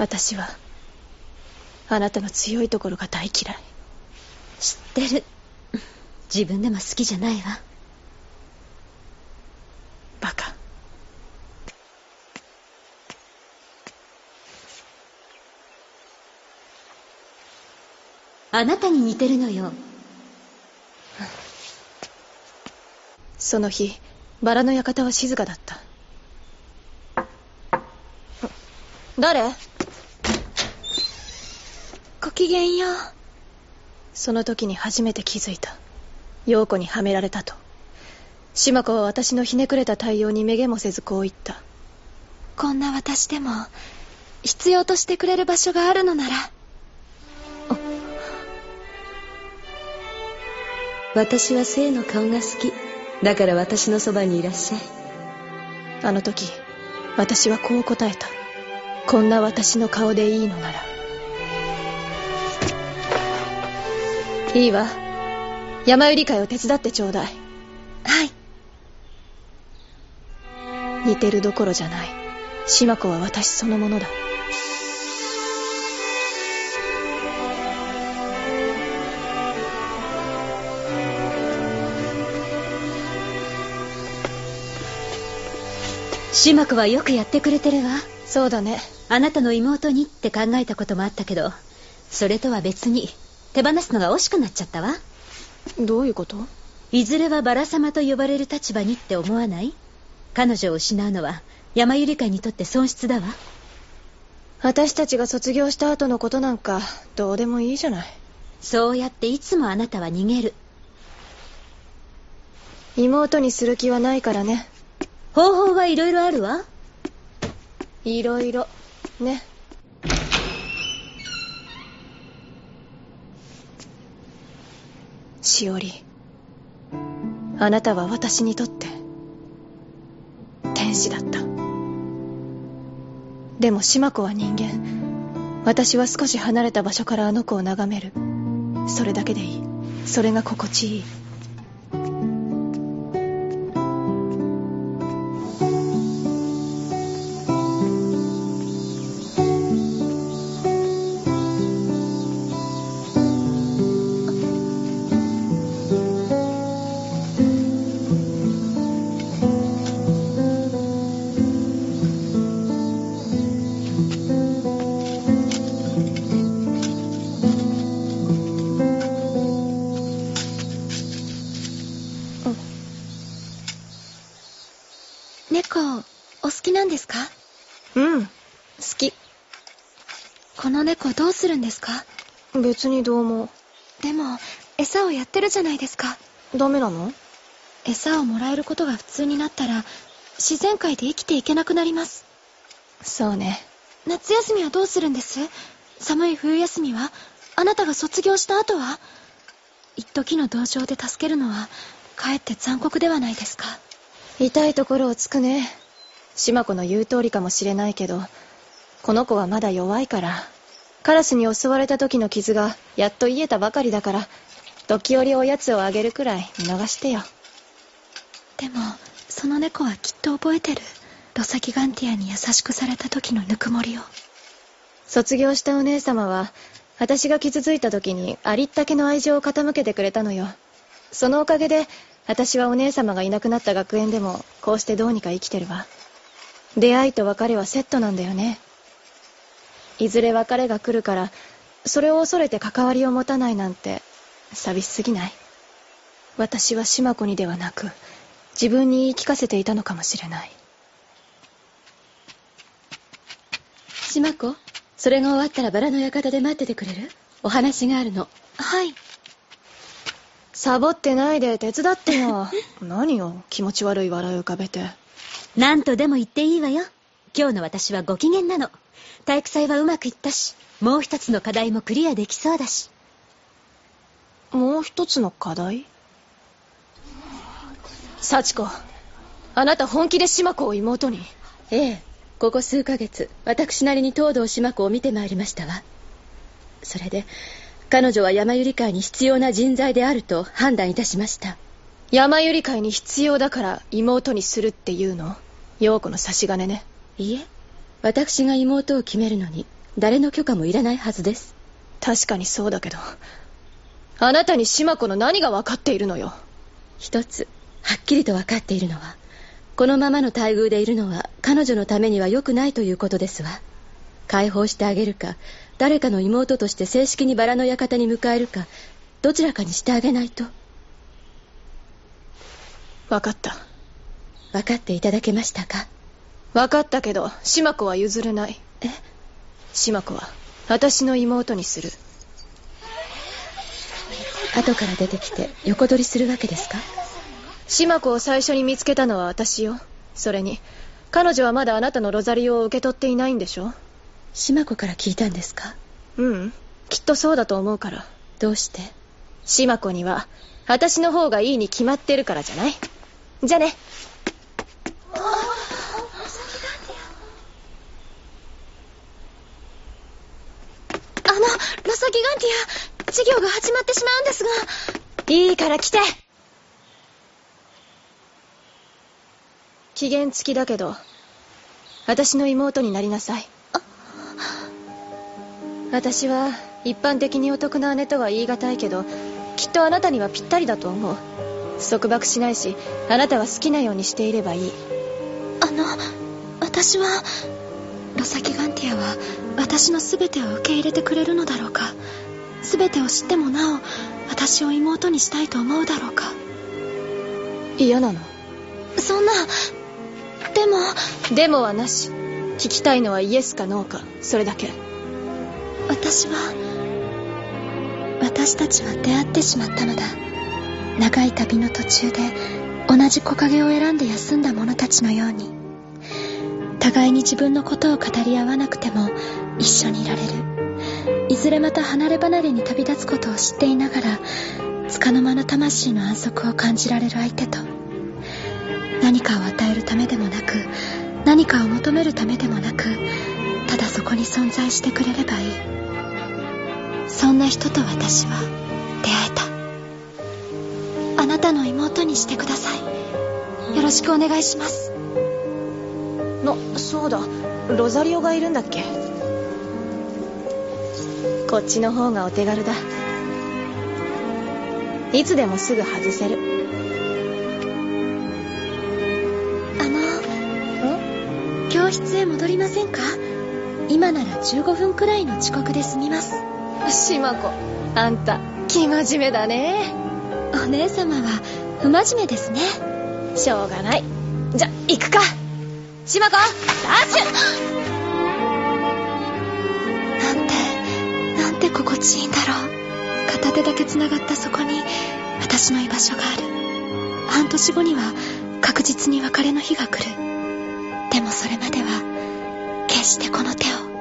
私はあなたの強いところが大嫌い。知ってる。自分でも好きじゃないわ。バカ。あなたに似てるのよ。その日バラの館は静かだった。誰？きげんよ。うその時に初めて気づいた。陽子にはめられたと。島子は私のひねくれた対応にめげもせずこう言った。こんな私でも必要としてくれる場所があるのなら。私は生の顔が好き。だから私のそばにいらっしゃい。あの時私はこう答えた。こんな私の顔でいいのならいいわ。山売り会を手伝ってちょうだい。はい。似てるどころじゃない。島子は私そのものだ。島子はよくやってくれてるわ。そうだね。あなたの妹にって考えたこともあったけどそれとは別に手放すのが惜しくなっちゃったわ。どういうこと？いずれはバラ様と呼ばれる立場にって思わない？彼女を失うのは山ゆり会にとって損失だわ。私たちが卒業した後のことなんかどうでもいいじゃない。そうやっていつもあなたは逃げる。妹にする気はないからね。方法はいろいろあるわ。いろいろ。ねしおりあなたは私にとって天使だった。でも島子は人間。私は少し離れた場所からあの子を眺める。それだけでいい。それが心地いい。猫お好きなんですか？うん。好き。この猫どうするんですか？別にどうもでも餌をやってるじゃないですか。ダメなの？餌をもらえることが普通になったら自然界で生きていけなくなります。そうね。夏休みはどうするんです？寒い冬休みは？あなたが卒業した後は？一時の同情で助けるのはかえって残酷ではないですか？痛いところをつくね。島子の言う通りかもしれないけどこの子はまだ弱いから。カラスに襲われた時の傷がやっと癒えたばかりだから時折おやつをあげるくらい見逃してよ。でもその猫はきっと覚えてる。ロサギガンティアに優しくされた時のぬくもりを。卒業したお姉様は私が傷ついた時にありったけの愛情を傾けてくれたのよ。そのおかげで私はお姉様がいなくなった学園でもこうしてどうにか生きてるわ。出会いと別れはセットなんだよね。いずれ別れが来るからそれを恐れて関わりを持たないなんて寂しすぎない。私は島子にではなく自分に言い聞かせていたのかもしれない。島子それが終わったらバラの館で待っててくれる？お話があるの。はいサボってないで手伝ってよ。何よ気持ち悪い笑い浮かべて。何とでも言っていいわよ。今日の私はご機嫌なの。体育祭はうまくいったしもう一つの課題もクリアできそうだし。もう一つの課題？幸子あなた本気で島子を妹に？ええここ数ヶ月私なりに東堂島子を見てまいりましたわ。それで彼女は山百合会に必要な人材であると判断いたしました。山百合会に必要だから妹にするっていうの？陽子の差し金ね。いえ。私が妹を決めるのに誰の許可もいらないはずです。確かにそうだけど。あなたに島子の何が分かっているのよ？一つはっきりと分かっているのはこのままの待遇でいるのは彼女のためには良くないということですわ。解放してあげるか誰かの妹として正式にバラの館に迎えるかどちらかにしてあげないと。分かった。分かっていただけましたか？分かったけど島子は譲れない。え？島子は私の妹にする。後から出てきて横取りするわけですか？島子を最初に見つけたのは私よ。それに彼女はまだあなたのロザリオを受け取っていないんでしょ？島子から聞いたんですか？ううん。きっとそうだと思うから。どうして？島子には私の方がいいに決まってるからじゃない？じゃあね。あのロサギガンティア授業が始まってしまうんですが。いいから来て。期限付きだけど私の妹になりなさい私は一般的にお得な姉とは言い難いけどきっとあなたにはぴったりだと思う。束縛しないしあなたは好きなようにしていればいい。あの私はロサギガンティアは私の全てを受け入れてくれるのだろうか。全てを知ってもなお私を妹にしたいと思うだろうか。嫌なの？そんなでもでもはなし。聞きたいのはイエスかノーか。それだけ私は私たちは出会ってしまったのだ。長い旅の途中で同じ木陰を選んで休んだ者たちのように。互いに自分のことを語り合わなくても一緒にいられる。いずれまた離れ離れに旅立つことを知っていながら束の間の魂の安息を感じられる相手と。何かを与えるためでもなく何かを求めるためでもなくただそこに存在してくれればいい。そんな人と私は出会えた。あなたの妹にしてください。よろしくお願いします。のそうだ。ロザリオがいるんだっけ？こっちの方がお手軽だ。いつでもすぐ外せる。あの教室へ戻りませんか？今なら15分くらいの遅刻で済みます島子あんた生真面目だね。お姉様は不真面目ですね。しょうがない。じゃ行くか。島子ダッシュ。なんてなんて心地いいんだろう。片手だけ繋がったそこに私の居場所がある。半年後には確実に別れの日が来る。でもそれまでは決してこの手を